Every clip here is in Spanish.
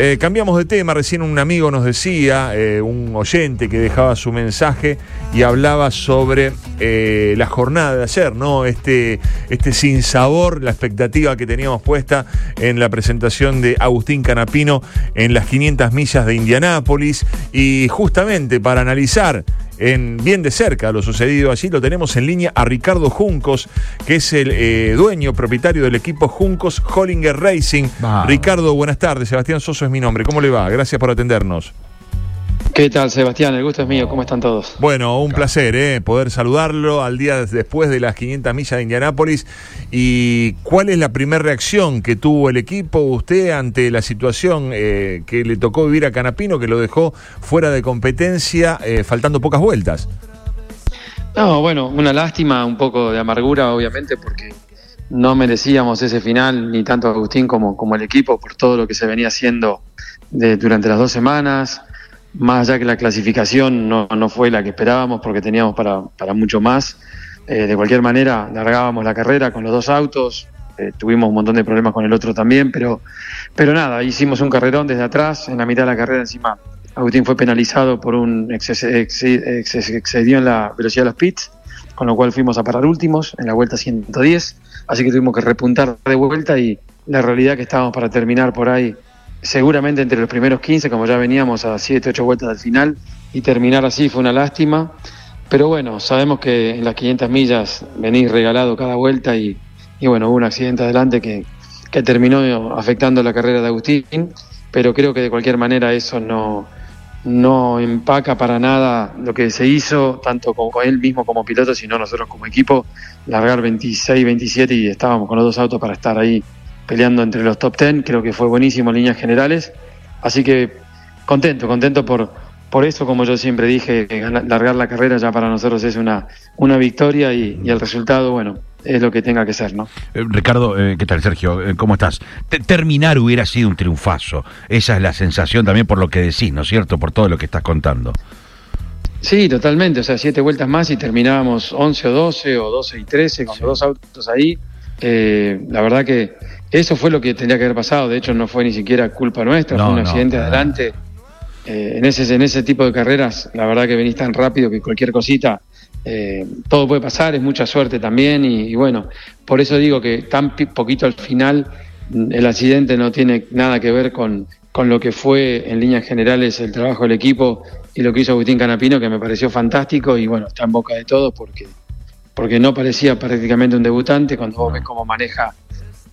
Eh, cambiamos de tema, recién un amigo nos decía, eh, un oyente que dejaba su mensaje y hablaba sobre eh, la jornada de ayer, ¿no? Este, este sinsabor, la expectativa que teníamos puesta en la presentación de Agustín Canapino en las 500 millas de Indianápolis y justamente para analizar en bien de cerca lo sucedido allí. Lo tenemos en línea a Ricardo Juncos, que es el eh, dueño, propietario del equipo Juncos Hollinger Racing. Ricardo, buenas tardes. Sebastián Soso es mi nombre. ¿Cómo le va? Gracias por atendernos. ¿Qué tal, Sebastián? El gusto es mío. ¿Cómo están todos? Bueno, un placer ¿eh? poder saludarlo al día después de las 500 millas de Indianápolis. ¿Y cuál es la primera reacción que tuvo el equipo, usted, ante la situación eh, que le tocó vivir a Canapino, que lo dejó fuera de competencia, eh, faltando pocas vueltas? No, bueno, una lástima, un poco de amargura, obviamente, porque no merecíamos ese final, ni tanto Agustín como, como el equipo, por todo lo que se venía haciendo de, durante las dos semanas más allá que la clasificación no, no fue la que esperábamos porque teníamos para, para mucho más. Eh, de cualquier manera, largábamos la carrera con los dos autos, eh, tuvimos un montón de problemas con el otro también, pero, pero nada, hicimos un carrerón desde atrás, en la mitad de la carrera encima. Agustín fue penalizado por un excedió en la velocidad de los pits, con lo cual fuimos a parar últimos en la vuelta 110, así que tuvimos que repuntar de vuelta y la realidad que estábamos para terminar por ahí seguramente entre los primeros 15, como ya veníamos a 7, 8 vueltas del final, y terminar así fue una lástima. Pero bueno, sabemos que en las 500 millas venís regalado cada vuelta y, bueno, hubo un accidente adelante que, que terminó afectando la carrera de Agustín, pero creo que de cualquier manera eso no, no empaca para nada lo que se hizo, tanto con él mismo como piloto, sino nosotros como equipo, largar 26, 27 y estábamos con los dos autos para estar ahí peleando entre los top 10, creo que fue buenísimo en líneas generales, así que contento, contento por, por eso, como yo siempre dije, largar la carrera ya para nosotros es una, una victoria y, el resultado, bueno, es lo que tenga que ser, ¿no? Eh, Ricardo, eh, ¿qué tal, Sergio? Eh, ¿Cómo estás? terminar hubiera sido un triunfazo. Esa es la sensación también por lo que decís, ¿no es cierto? Por todo lo que estás contando. Sí, totalmente. O sea, siete vueltas más y terminábamos 11 o 12 o 12 y 13 con los dos autos ahí. La verdad que eso fue lo que tendría que haber pasado, de hecho no fue ni siquiera culpa nuestra, fue un accidente adelante. Eh, en, ese, en ese tipo de carreras, la verdad que venís tan rápido que cualquier cosita, eh, todo puede pasar, es mucha suerte también y, bueno, por eso digo que tan poquito al final el accidente no tiene nada que ver con, con lo que fue en líneas generales el trabajo del equipo y lo que hizo Agustín Canapino, que me pareció fantástico y bueno, está en boca de todos porque, porque no parecía prácticamente un debutante cuando vos ves cómo maneja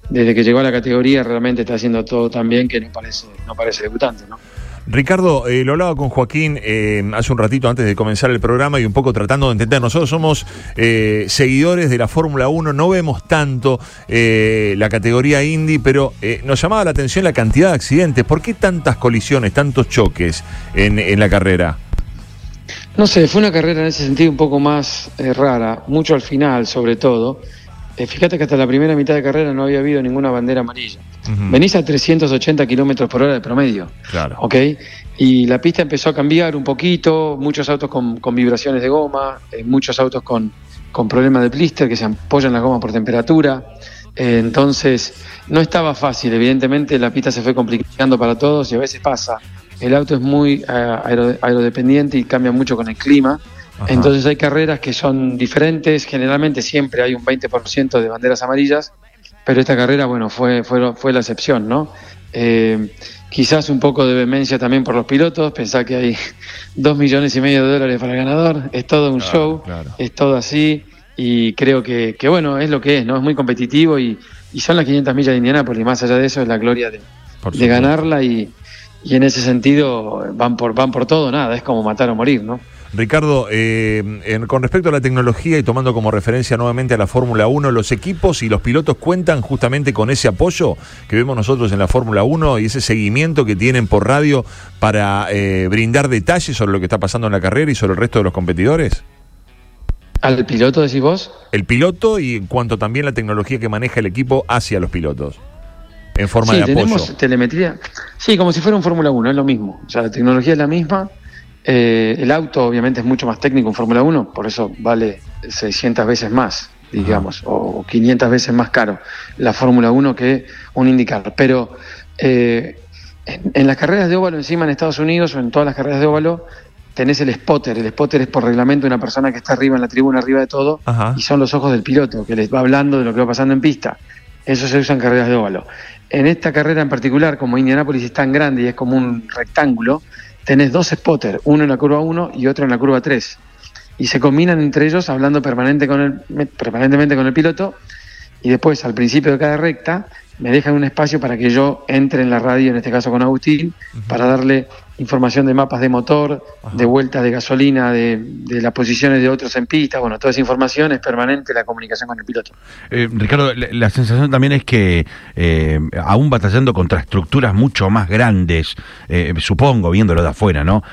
desde que llegó a la categoría realmente está haciendo todo tan bien que no parece, no parece debutante, ¿no? Ricardo, eh, lo hablaba con Joaquín eh, hace un ratito antes de comenzar el programa y un poco tratando de entender. Nosotros somos eh, seguidores de la Fórmula 1, no vemos tanto la categoría Indy, pero nos llamaba la atención la cantidad de accidentes. ¿Por qué tantas colisiones, tantos choques en, en la carrera? No sé, fue una carrera en ese sentido un poco más rara, mucho al final sobre todo. Eh, fíjate que hasta la primera mitad de carrera no había habido ninguna bandera amarilla. Venís a 380 kilómetros por hora de promedio. Claro. ¿Ok? Y la pista empezó a cambiar un poquito, muchos autos con, vibraciones de goma, eh, muchos autos con, con problemas de blister que se apoyan la goma por temperatura. Eh, entonces, no estaba fácil. Evidentemente, la pista se fue complicando para todos y a veces pasa. El auto es muy aerodependiente y cambia mucho con el clima. Entonces hay carreras que son diferentes, generalmente siempre hay un 20% de banderas amarillas, pero esta carrera, bueno, fue, fue, fue la excepción, ¿no? Eh, quizás un poco de vehemencia también por los pilotos, pensar que hay dos millones y medio de dólares para el ganador, es todo un show, es todo así, y creo que, que, bueno, es lo que es, ¿no? Es muy competitivo y, y son las 500 millas de Indianápolis, más allá de eso es la gloria de, de ganarla y, y en ese sentido van por, van por todo, nada, es como matar o morir, ¿no? Ricardo, eh, con respecto a la tecnología y tomando como referencia nuevamente a la Fórmula 1, los equipos y los pilotos cuentan justamente con ese apoyo que vemos nosotros en la Fórmula 1 y ese seguimiento que tienen por radio para eh, brindar detalles sobre lo que está pasando en la carrera y sobre el resto de los competidores. ¿Al piloto decís vos? El piloto y en cuanto también la tecnología que maneja el equipo hacia los pilotos en forma de apoyo. tenemos telemetría. Sí, como si fuera un Fórmula 1, es lo mismo. O sea, la tecnología es la misma, eh, el auto obviamente es mucho más técnico en Fórmula 1, por eso vale 600 veces más, digamos, o 500 veces más caro la Fórmula 1 que un IndyCar. Pero eh, En, en las carreras de óvalo encima en Estados Unidos o en todas las carreras de óvalo tenés el spotter. El spotter es por reglamento una persona que está arriba en la tribuna, arriba de todo, Ajá. y son los ojos del piloto, que les va hablando de lo que va pasando en pista. Eso se usa en carreras de óvalo. En esta carrera en particular, como Indianápolis es tan grande y es como un rectángulo, tenés dos spotters, uno en la curva 1 y otro en la curva 3. Y se combinan entre ellos hablando permanente con el, permanentemente con el piloto y después al principio de cada recta me dejan un espacio para que yo entre en la radio, en este caso con Agustín, para darle información de mapas de motor, Ajá. de vueltas de gasolina, de, de las posiciones de otros en pista, bueno, toda esa información es permanente la comunicación con el piloto. Eh, Ricardo, la, la sensación también es que eh, aún batallando contra estructuras mucho más grandes, eh, supongo, viéndolo de afuera, ¿no?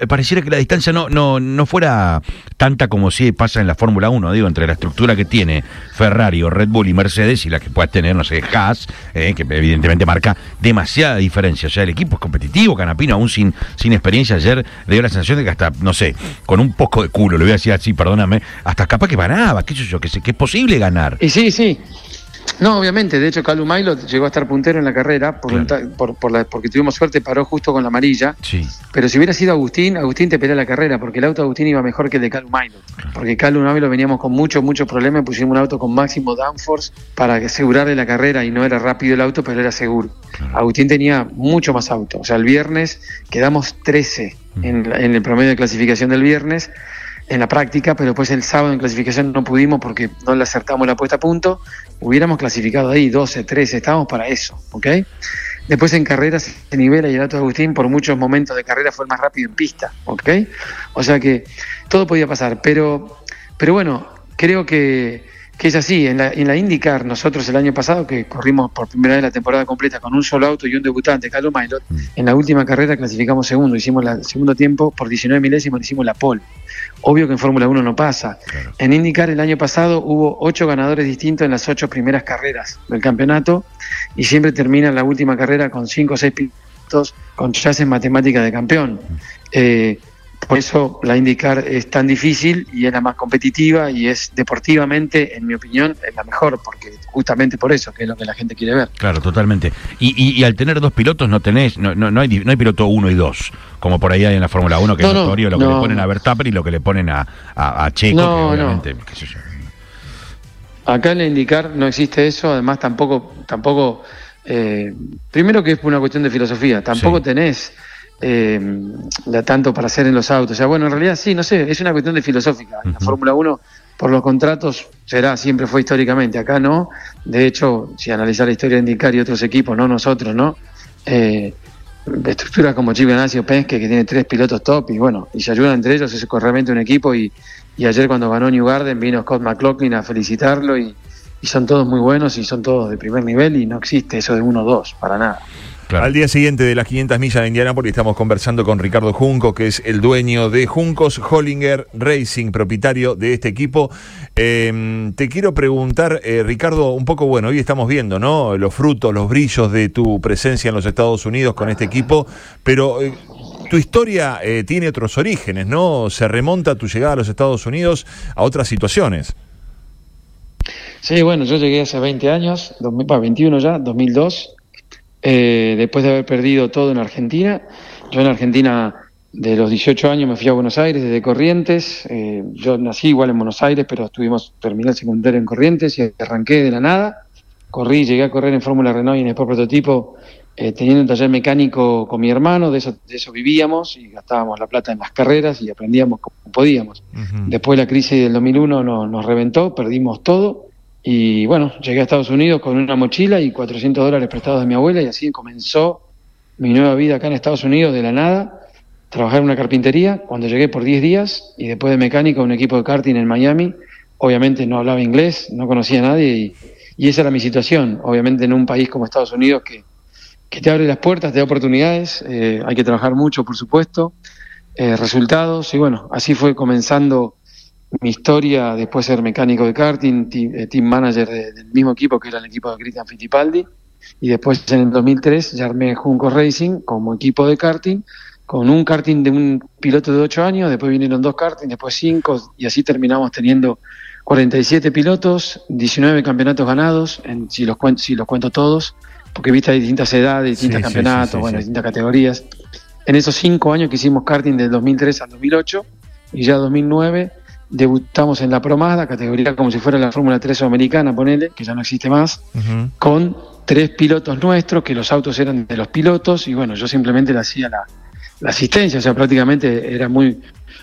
Eh, Pareciera que la distancia no, no, no fuera tanta como si pasa en la Fórmula 1, digo, entre la estructura que tiene Ferrari o Red Bull y Mercedes y la que pueda tener, no sé, Haas, eh, que evidentemente marca demasiada diferencia. O sea, el equipo es competitivo, Canapino, aún sin, sin experiencia ayer, le dio la sensación de que hasta, no sé, con un poco de culo, lo voy a decir así, perdóname, hasta capaz que ganaba, qué sé yo, que, que es posible ganar. Y sí, sí. No, obviamente. De hecho, Calum Milo llegó a estar puntero en la carrera por Claro. la- porque tuvimos suerte, paró justo con la amarilla. Sí. Pero si hubiera sido Agustín, Agustín te pelea la carrera, porque el auto de Agustín iba mejor que el de Calum Milo. Porque Calum Milo veníamos con muchos, muchos problemas, pusimos un auto con máximo downforce para asegurarle la carrera y no era rápido el auto, pero era seguro. Agustín tenía mucho más auto. O sea, el viernes quedamos 13 en, la- en el promedio de clasificación del viernes en la práctica, pero después el sábado en clasificación no pudimos porque no le acertamos la puesta a punto. Hubiéramos clasificado ahí 12, 13, estábamos para eso, ¿ok? Después en carreras se nivela y el auto de Agustín por muchos momentos de carrera fue el más rápido en pista, ¿ok? O sea que todo podía pasar, pero, pero bueno, creo que, que es así. En la, en la IndyCar, nosotros el año pasado, que corrimos por primera vez la temporada completa con un solo auto y un debutante, Carlos Mailot, en la última carrera clasificamos segundo, hicimos el segundo tiempo, por 19 milésimos hicimos la pole. Obvio que en Fórmula 1 no pasa. Claro. En IndyCar el año pasado hubo ocho ganadores distintos en las ocho primeras carreras del campeonato y siempre termina la última carrera con cinco o seis pilotos con chances matemáticas de campeón. Eh, por eso la IndyCar es tan difícil y es la más competitiva y es deportivamente, en mi opinión, es la mejor, porque justamente por eso, que es lo que la gente quiere ver. Claro, totalmente. Y, y, y al tener dos pilotos no tenés, no, no, no hay, no hay piloto uno y dos, como por ahí hay en la Fórmula 1, que No, es no, notorio lo que le ponen a Verstappen y lo que le ponen a, a, a Checo, No, que no. obviamente, qué sé yo. Acá en la indicar no existe eso, además tampoco, tampoco, eh, primero que es una cuestión de filosofía, tampoco Sí. tenés eh, la tanto para hacer en los autos. O sea, bueno, en realidad sí, no sé, es una cuestión de filosófica. En la. Fórmula 1, por los contratos, será, siempre fue históricamente. Acá no. De hecho, si analizar la historia de indicar y otros equipos, no nosotros, ¿no? Eh, estructuras como Chip Ganassi o Penske, que tiene tres pilotos top y bueno, y se ayudan entre ellos, es realmente un equipo y, y ayer cuando ganó New Garden vino Scott McLaughlin a felicitarlo y, y son todos muy buenos y son todos de primer nivel y no existe eso de uno o dos, para nada. Claro. Al día siguiente de las 500 millas de Indianápolis estamos conversando con Ricardo Junco, que es el dueño de Juncos Hollinger Racing, propietario de este equipo. Eh, te quiero preguntar, eh, Ricardo, un poco, bueno, hoy estamos viendo, ¿no? Los frutos, los brillos de tu presencia en los Estados Unidos con este equipo, pero eh, tu historia eh, tiene otros orígenes, ¿no? Se remonta tu llegada a los Estados Unidos a otras situaciones. Sí, bueno, yo llegué hace 20 años, 2000, bah, 21 ya, 2002, eh, después de haber perdido todo en Argentina. Yo en Argentina de los 18 años me fui a Buenos Aires desde Corrientes. eh, yo nací igual en Buenos Aires, pero estuvimos terminé el secundario en Corrientes y arranqué de la nada. Corrí, llegué a correr en Fórmula Renault y en Sport Prototipo eh, teniendo un taller mecánico con mi hermano, de eso, de eso vivíamos y gastábamos la plata en las carreras y aprendíamos como podíamos. Después la crisis del 2001 no- nos reventó, perdimos todo y bueno, llegué a Estados Unidos con una mochila y 400 dólares prestados de mi abuela y así comenzó mi nueva vida acá en Estados Unidos de la nada. Trabajar en una carpintería cuando llegué por 10 días y después de mecánico un equipo de karting en Miami. Obviamente no hablaba inglés, no conocía a nadie y, y esa era mi situación. Obviamente en un país como Estados Unidos que, que te abre las puertas, te da oportunidades, eh, hay que trabajar mucho por supuesto, eh, resultados y bueno, así fue comenzando mi historia después de ser mecánico de karting, ti- eh, team manager de- del mismo equipo que era el equipo de Cristian Fittipaldi y después en el 2003 ya armé Junco Racing como equipo de karting con un karting de un piloto de 8 años, después vinieron dos karting, después 5 y así terminamos teniendo 47 pilotos, 19 campeonatos ganados, en, si, los cuento, si los cuento todos, porque viste hay distintas edades, distintos Sí, campeonatos, sí, sí, bueno, distintas categorías. En esos cinco años que hicimos karting del 2003 al 2008 y ya 2009 debutamos en la Promada, categoría como si fuera la Fórmula 3 sudamericana, ponele, que ya no existe más, con tres pilotos nuestros, que los autos eran de los pilotos, y bueno, yo simplemente le hacía la, la asistencia, o sea, prácticamente era muy,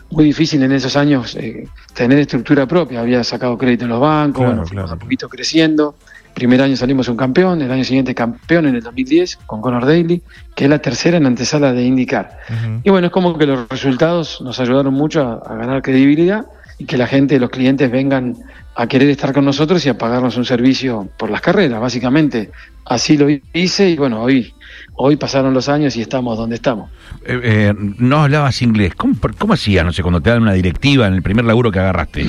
muy difícil en esos años eh, tener estructura propia, había sacado crédito en los bancos, Claro, bueno, fuimos claro. a poquito creciendo, primer año salimos un campeón, el año siguiente campeón en el 2010 con Conor Daly, que es la tercera en antesala de indicar. Y bueno, es como que los resultados nos ayudaron mucho a, a ganar credibilidad y que la gente, los clientes vengan a querer estar con nosotros y a pagarnos un servicio por las carreras, básicamente. Así lo hice y bueno, hoy, hoy pasaron los años y estamos donde estamos. Eh, eh, no hablabas inglés. ¿Cómo, cómo hacías, no sé, cuando te dan una directiva en el primer laburo que agarraste?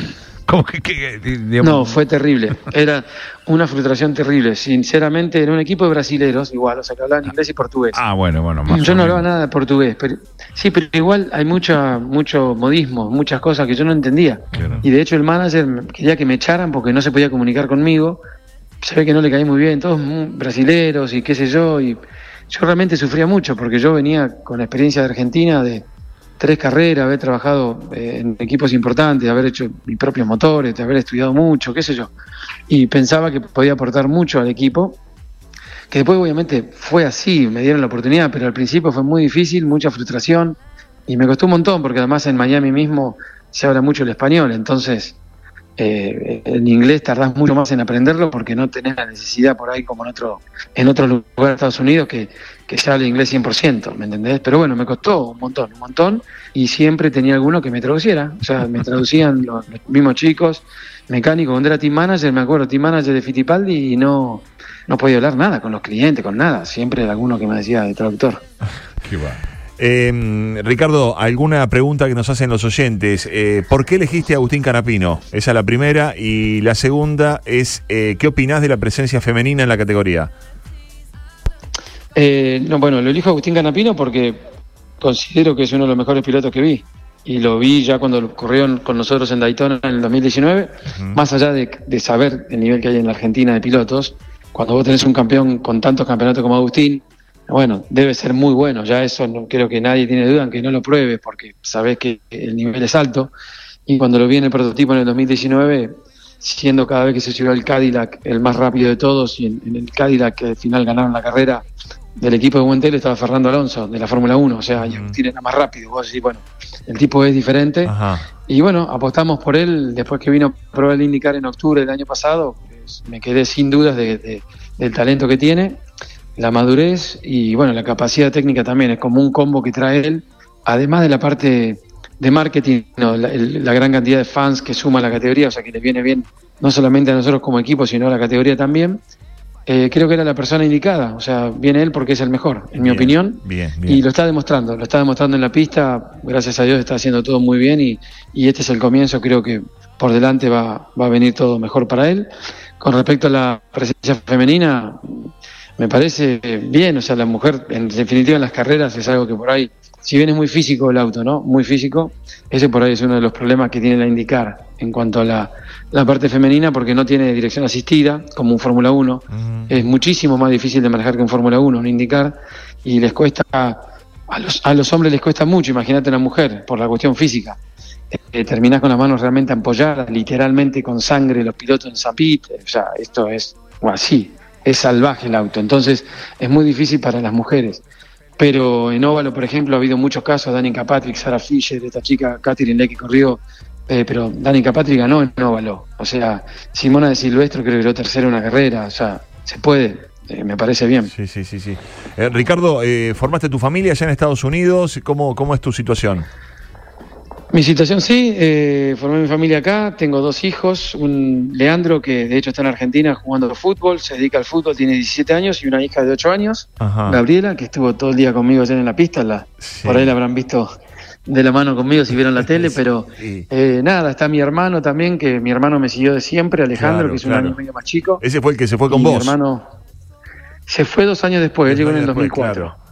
¿Cómo que, que- que- digamos- No, fue terrible. Era una frustración terrible. Sinceramente, era un equipo de brasileros, igual, o sea, que hablaban inglés y portugués. Ah, bueno, bueno. más Yo no hablaba nada de portugués, pero sí, pero igual hay mucha, mucho modismo, muchas cosas que yo no entendía. Claro. Y de hecho el manager quería que me echaran porque no se podía comunicar conmigo. Se ve que no le caí muy bien, todos muy brasileros y qué sé yo. Y yo realmente sufría mucho porque yo venía con la experiencia de Argentina de tres carreras, haber trabajado eh, en equipos importantes, haber hecho mis propios motores, haber estudiado mucho, qué sé yo. Y pensaba que podía aportar mucho al equipo que después obviamente fue así, me dieron la oportunidad, pero al principio fue muy difícil, mucha frustración y me costó un montón porque además en Miami mismo se habla mucho el español, entonces eh, en inglés tardás mucho más en aprenderlo porque no tenés la necesidad por ahí como en otro en otros lugares de Estados Unidos que, que se habla inglés 100%, ¿me entendés? Pero bueno, me costó un montón, un montón y siempre tenía alguno que me traduciera, o sea, me traducían los, mismos chicos, mecánicos, cuando era team manager, me acuerdo, team manager de Fittipaldi y no no podía hablar nada con los clientes, con nada. Siempre era alguno que me decía de traductor. Qué va. Eh, Ricardo, alguna pregunta que nos hacen los oyentes. Eh, ¿Por qué elegiste a Agustín Canapino? Esa es la primera. Y la segunda es, eh, ¿qué opinás de la presencia femenina en la categoría? Eh, no, bueno, lo elijo a Agustín Canapino porque considero que es uno de los mejores pilotos que vi. Y lo vi ya cuando corrió con nosotros en Daytona en el 2019. Más allá de, de saber el nivel que hay en la Argentina de pilotos, cuando vos tenés un campeón con tantos campeonatos como Agustín, bueno, debe ser muy bueno. Ya eso no creo que nadie tiene duda en que no lo pruebes porque sabés que el nivel es alto. Y cuando lo vi en el prototipo en el 2019, siendo cada vez que se subió el Cadillac el más rápido de todos y en, en el Cadillac que al final ganaron la carrera del equipo de Buentel estaba Fernando Alonso de la Fórmula 1, o sea, y Agustín era más rápido. Vos decís, bueno, el tipo es diferente. Ajá. Y bueno, apostamos por él después que vino a probar el IndyCar en octubre del año pasado. pues, me quedé sin dudas de- de- del talento que tiene, la madurez y bueno, la capacidad técnica también. Es como un combo que trae él, además de la parte de marketing, no, la, el- la gran cantidad de fans que suma la categoría, o sea que le viene bien no solamente a nosotros como equipo, sino a la categoría también. Eh, creo que era la persona indicada, o sea, viene él porque es el mejor, en mi opinión. Bien, bien. Y lo está demostrando, lo está demostrando en la pista, gracias a Dios está haciendo todo muy bien y, y este es el comienzo, creo que por delante va, va a venir todo mejor para él. Con respecto a la presencia femenina, me parece bien, o sea, la mujer en definitiva en las carreras es algo que por ahí, si bien es muy físico el auto, ¿no? Muy físico, ese por ahí es uno de los problemas que tiene la indicar en cuanto a la, la parte femenina porque no tiene dirección asistida como un Fórmula 1 Ujú. es muchísimo más difícil de manejar que un Fórmula 1, un indicar, y les cuesta, a los, a los hombres les cuesta mucho, imagínate una mujer, por la cuestión física. Eh, terminás con las manos realmente ampolladas, literalmente con sangre, los pilotos en zapit, o sea, esto es así, es salvaje el auto, entonces es muy difícil para las mujeres. Pero en óvalo, por ejemplo, ha habido muchos casos, Danica Patrick, Sarah Fisher, esta chica Catherine Lecky corrió, eh, pero Danica Patrick ganó en óvalo. O sea, Simona de Silvestro creo que quedó tercera en una carrera, o sea, se puede, eh, me parece bien. Sí, sí, sí, sí. Eh, Ricardo, eh, ¿formaste tu familia allá en Estados Unidos? ¿Cómo, cómo es tu situación? Mi situación sí, eh, formé mi familia acá, tengo dos hijos, un Leandro que de hecho está en Argentina jugando fútbol, se dedica al fútbol, tiene 17 años y una hija de 8 años, Ajá. Gabriela, que estuvo todo el día conmigo ayer en la pista, la, Sí. por ahí la habrán visto de la mano conmigo si vieron la tele, pero Sí. eh, nada, está mi hermano también, que mi hermano me siguió de siempre, Alejandro, Claro, que es un claro. año y medio más chico. Ese fue el que se fue con y vos. Mi hermano se fue dos años después, él llegó en el Después, 2004. claro.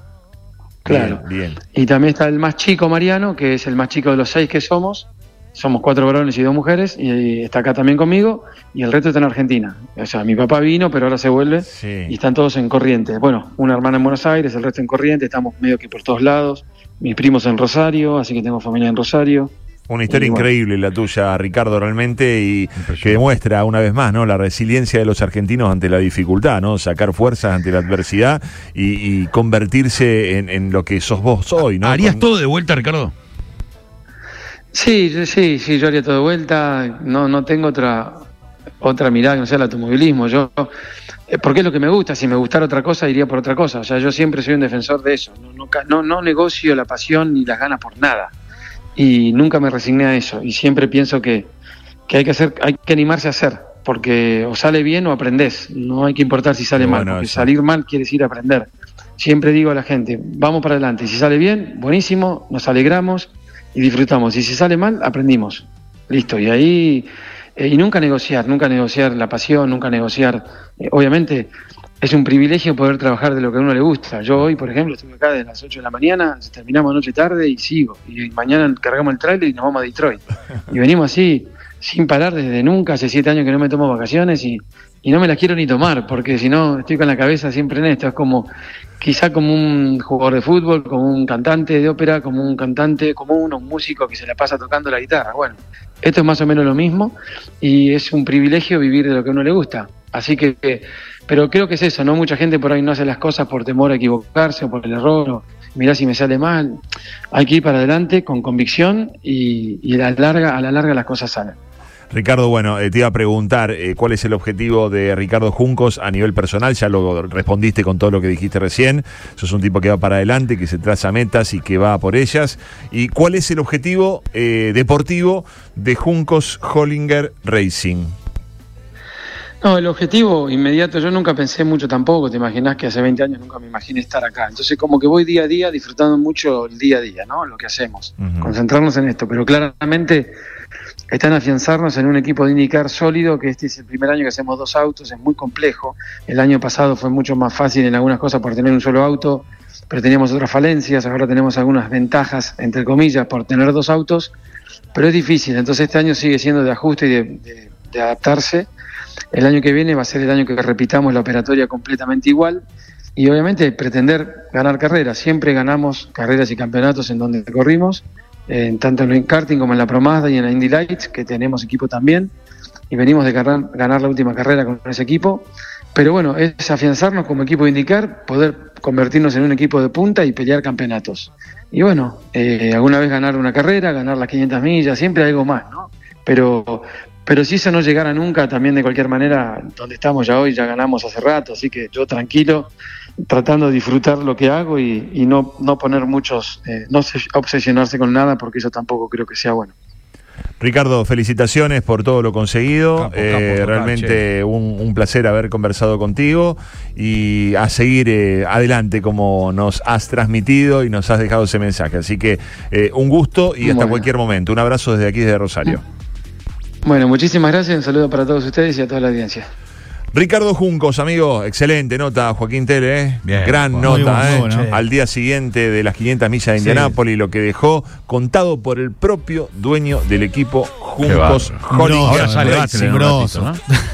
Claro. Bien, bien. Y también está el más chico Mariano, que es el más chico de los seis que somos, somos cuatro varones y dos mujeres, y está acá también conmigo, y el resto está en Argentina. O sea, mi papá vino, pero ahora se vuelve, y están todos en Corriente. Bueno, una hermana en Buenos Aires, el resto en Corriente, estamos medio que por todos lados, mis primos en Rosario, así que tengo familia en Rosario. Una historia increíble la tuya, Ricardo, realmente, y que demuestra una vez más, ¿no? La resiliencia de los argentinos ante la dificultad, ¿no? Sacar fuerzas ante la adversidad y, convertirse en, lo que sos vos hoy, ¿no? ¿Harías todo de vuelta, Ricardo? Sí, sí, sí, yo haría todo de vuelta. No, no tengo otra otra mirada que no sea el automovilismo. Yo, eh, porque es lo que me gusta. Si me gustara otra cosa, iría por otra cosa. O sea, yo siempre soy un defensor de eso. No, no, no negocio la pasión ni las ganas por nada y nunca me resigné a eso y siempre pienso que, hay que hacer, hay que animarse a hacer, porque o sale bien o aprendes, no hay que importar si sale mal, porque salir mal quiere decir aprender. Siempre digo a la gente, vamos para adelante, si sale bien, buenísimo, nos alegramos y disfrutamos, y si sale mal, aprendimos. Listo, y ahí, eh, y nunca negociar, nunca negociar la pasión, nunca negociar, eh, obviamente es un privilegio poder trabajar de lo que a uno le gusta. Yo hoy, por ejemplo, estuve acá desde las 8 de la mañana, terminamos noche tarde y sigo. Y mañana cargamos el trailer y nos vamos a Detroit. Y venimos así, sin parar desde nunca. Hace siete años que no me tomo vacaciones y, y no me las quiero ni tomar, porque si no, estoy con la cabeza siempre en esto. Es como, quizá como un jugador de fútbol, como un cantante de ópera, como un cantante común, un músico que se la pasa tocando la guitarra. Bueno, esto es más o menos lo mismo y es un privilegio vivir de lo que a uno le gusta. Así que pero creo que es eso, ¿no? Mucha gente por ahí no hace las cosas por temor a equivocarse o por el error, o mirá si me sale mal. Hay que ir para adelante con convicción y, a, la larga, la las cosas salen. Ricardo, bueno, eh, te iba a preguntar eh, cuál es el objetivo de Ricardo Juncos a nivel personal, ya lo respondiste con todo lo que dijiste recién, sos un tipo que va para adelante, que se traza metas y que va por ellas. ¿Y cuál es el objetivo eh, deportivo de Juncos Hollinger Racing? No, el objetivo inmediato, yo nunca pensé mucho tampoco, te imaginas que hace 20 años nunca me imaginé estar acá. Entonces como que voy día a día disfrutando mucho el día a día, ¿no? Lo que hacemos, concentrarnos en esto, pero claramente está en afianzarnos en un equipo de indicar sólido, que este es el primer año que hacemos dos autos, es muy complejo. El año pasado fue mucho más fácil en algunas cosas por tener un solo auto, pero teníamos otras falencias, ahora tenemos algunas ventajas, entre comillas, por tener dos autos, pero es difícil. Entonces este año sigue siendo de ajuste y de adaptarse el año que viene va a ser el año que repitamos la operatoria completamente igual y obviamente pretender ganar carreras. Siempre ganamos carreras y campeonatos en donde corrimos, tanto en el karting como en la Promada y en la Indy Lights, que tenemos equipo también. Y venimos de ganar, ganar la última carrera con ese equipo. Pero bueno, es afianzarnos como equipo de indicar, poder convertirnos en un equipo de punta y pelear campeonatos. Y bueno, eh, alguna vez ganar una carrera, ganar las 500 millas, siempre algo más, ¿no? Pero, pero si eso no llegara nunca, también de cualquier manera, donde estamos ya hoy, ya ganamos hace rato, así que yo tranquilo, tratando de disfrutar lo que hago y, no, no poner muchos, eh, no obsesionarse con nada, porque eso tampoco creo que sea bueno. Ricardo, felicitaciones por todo lo conseguido. Eh, realmente un, placer haber conversado contigo y a seguir eh, adelante como nos has transmitido y nos has dejado ese mensaje. Así que un gusto y hasta cualquier momento. Un abrazo desde aquí, desde Rosario. Bueno, muchísimas gracias, un saludo para todos ustedes y a toda la audiencia. Ricardo Juncos, amigo, excelente nota, Joaquín Tele, ¿eh? gran nota, ¿eh? al día siguiente de las 500 millas de Indianápolis, lo que dejó contado por el propio dueño del equipo Juncos Ahora sale Butler en un ratito, ¿no?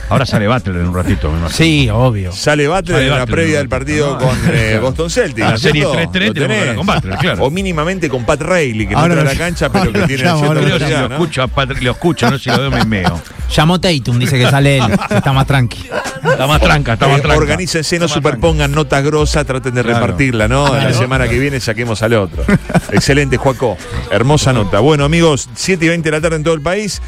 Ahora sale Butler en un ratito, Sí, obvio. Sale Butler en la previa del partido con eh, Boston Celtics. La serie 3-3 con Butler, claro. O mínimamente con Pat Rayleigh, que no entra a la cancha, pero que tiene el Lo escucho, lo escucho, no si lo veo me meo. Llamó Tatum, dice que sale él, que está más tranqui. Está más tranca, está más eh, tranca. Organícense, no superpongan notas grosas, traten de repartirla, ¿no? La semana que viene saquemos al otro. Excelente, Juaco. Hermosa nota. Bueno, amigos, 7 y 20 de la tarde en todo el país.